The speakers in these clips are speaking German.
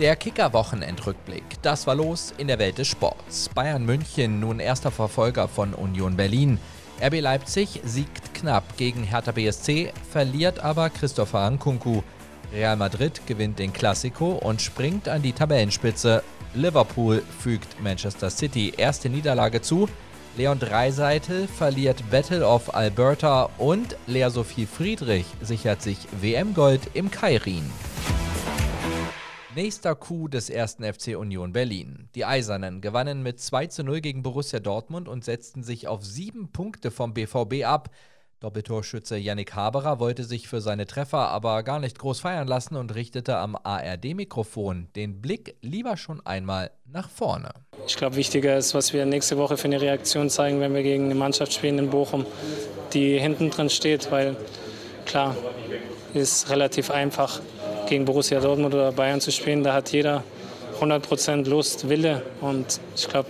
Der Kicker-Wochenendrückblick. Das war los in der Welt des Sports. Bayern München, nun erster Verfolger von Union Berlin. RB Leipzig siegt knapp gegen Hertha BSC, verliert aber Christopher Nkunku. Real Madrid gewinnt den Classico und springt an die Tabellenspitze. Liverpool fügt Manchester City erste Niederlage zu. Leon Dreiseitel verliert Battle of Alberta und Lea Sophie Friedrich sichert sich WM-Gold im Kairin. Nächster Coup des ersten FC Union Berlin. Die Eisernen gewannen mit 2 zu 0 gegen Borussia Dortmund und setzten sich auf sieben Punkte vom BVB ab. Doppeltorschütze Yannick Haberer wollte sich für seine Treffer aber gar nicht groß feiern lassen und richtete am ARD-Mikrofon den Blick lieber schon einmal nach vorne. Ich glaube, wichtiger ist, was wir nächste Woche für eine Reaktion zeigen, wenn wir gegen eine Mannschaft spielen in Bochum, die hinten drin steht, weil klar, ist relativ einfach gegen Borussia Dortmund oder Bayern zu spielen. Da hat jeder 100% Lust, Wille und ich glaube,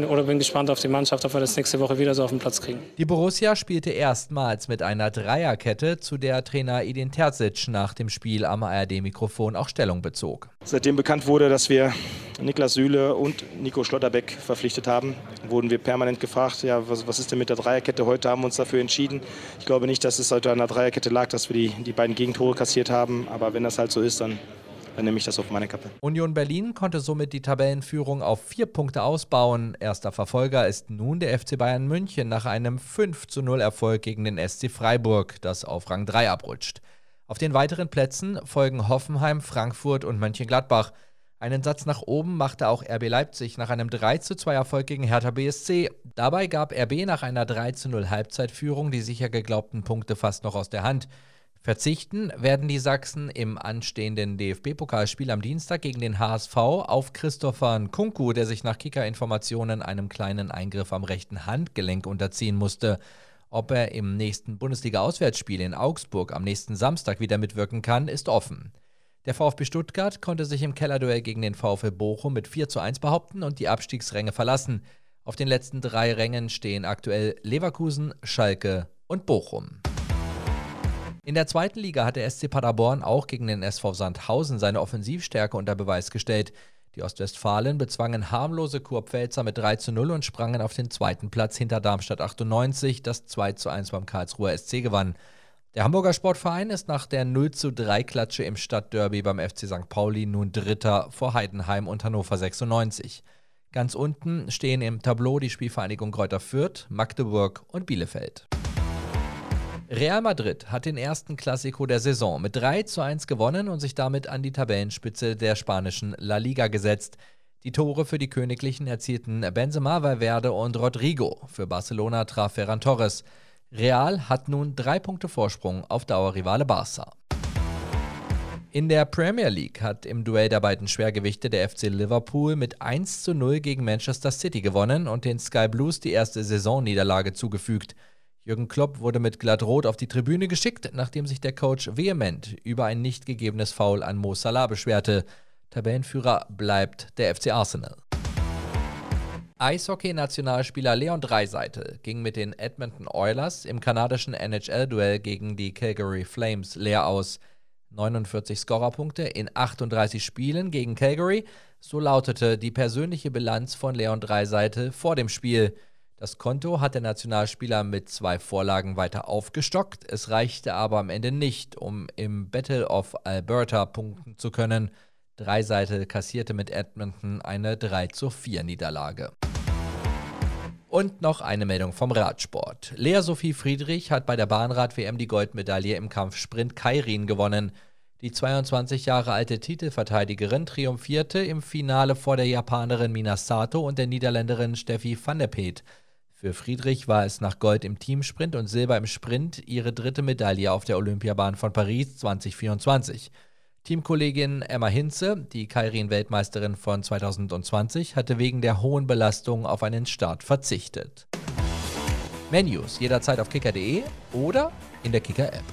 bin, oder bin gespannt auf die Mannschaft, ob wir das nächste Woche wieder so auf den Platz kriegen. Die Borussia spielte erstmals mit einer Dreierkette, zu der Trainer Edin Terzic nach dem Spiel am ARD-Mikrofon auch Stellung bezog. Seitdem bekannt wurde, dass wir Niklas Süle und Nico Schlotterbeck verpflichtet haben, wurden wir permanent gefragt, ja, was, was ist denn mit der Dreierkette? Heute haben wir uns dafür entschieden. Ich glaube nicht, dass es heute an der Dreierkette lag, dass wir die, die beiden Gegentore kassiert haben, aber wenn das halt so ist, dann dann nehme ich das auf meine Kappe. Union Berlin konnte somit die Tabellenführung auf vier Punkte ausbauen. Erster Verfolger ist nun der FC Bayern München nach einem 5 zu 0 Erfolg gegen den SC Freiburg, das auf Rang 3 abrutscht. Auf den weiteren Plätzen folgen Hoffenheim, Frankfurt und Mönchengladbach. Einen Satz nach oben machte auch RB Leipzig nach einem 3 zu 2 Erfolg gegen Hertha BSC. Dabei gab RB nach einer 3 zu 0 Halbzeitführung die sicher geglaubten Punkte fast noch aus der Hand. Verzichten werden die Sachsen im anstehenden DFB-Pokalspiel am Dienstag gegen den HSV auf Christopher Nkunku, der sich nach Kicker-Informationen einem kleinen Eingriff am rechten Handgelenk unterziehen musste. Ob er im nächsten Bundesliga-Auswärtsspiel in Augsburg am nächsten Samstag wieder mitwirken kann, ist offen. Der VfB Stuttgart konnte sich im Kellerduell gegen den VfL Bochum mit 4 zu 1 behaupten und die Abstiegsränge verlassen. Auf den letzten drei Rängen stehen aktuell Leverkusen, Schalke und Bochum. In der zweiten Liga hat der SC Paderborn auch gegen den SV Sandhausen seine Offensivstärke unter Beweis gestellt. Die Ostwestfalen bezwangen harmlose Kurpfälzer mit 3 zu 0 und sprangen auf den zweiten Platz hinter Darmstadt 98, das 2 zu 1 beim Karlsruher SC gewann. Der Hamburger Sportverein ist nach der 0 zu 3 Klatsche im Stadtderby beim FC St. Pauli nun Dritter vor Heidenheim und Hannover 96. Ganz unten stehen im Tableau die Spielvereinigung Kräuter Fürth, Magdeburg und Bielefeld. Real Madrid hat den ersten Klassiko der Saison mit 3 zu 1 gewonnen und sich damit an die Tabellenspitze der spanischen La Liga gesetzt. Die Tore für die Königlichen erzielten Benzema, Valverde und Rodrigo. Für Barcelona traf Ferran Torres. Real hat nun drei Punkte Vorsprung auf Dauerrivale Barca. In der Premier League hat im Duell der beiden Schwergewichte der FC Liverpool mit 1 zu 0 gegen Manchester City gewonnen und den Sky Blues die erste Saisonniederlage zugefügt. Jürgen Klopp wurde mit Glattrot auf die Tribüne geschickt, nachdem sich der Coach vehement über ein nicht gegebenes Foul an Mo Salah beschwerte. Tabellenführer bleibt der FC Arsenal. Eishockey-Nationalspieler Leon Dreiseitel ging mit den Edmonton Oilers im kanadischen NHL-Duell gegen die Calgary Flames leer aus. 49 Scorerpunkte in 38 Spielen gegen Calgary, so lautete die persönliche Bilanz von Leon Dreiseitel vor dem Spiel. Das Konto hat der Nationalspieler mit zwei Vorlagen weiter aufgestockt. Es reichte aber am Ende nicht, um im Battle of Alberta punkten zu können. Dreiseitel kassierte mit Edmonton eine 3 zu 4 Niederlage. Und noch eine Meldung vom Radsport. Lea Sophie Friedrich hat bei der Bahnrad-WM die Goldmedaille im Kampfsprint Kairin gewonnen. Die 22 Jahre alte Titelverteidigerin triumphierte im Finale vor der Japanerin Minasato und der Niederländerin Steffi van der Peet. Für Friedrich war es nach Gold im Teamsprint und Silber im Sprint ihre dritte Medaille auf der Olympiabahn von Paris 2024. Teamkollegin Emma Hinze, die Kairin-Weltmeisterin von 2020, hatte wegen der hohen Belastung auf einen Start verzichtet. Menus jederzeit auf kicker.de oder in der Kicker-App.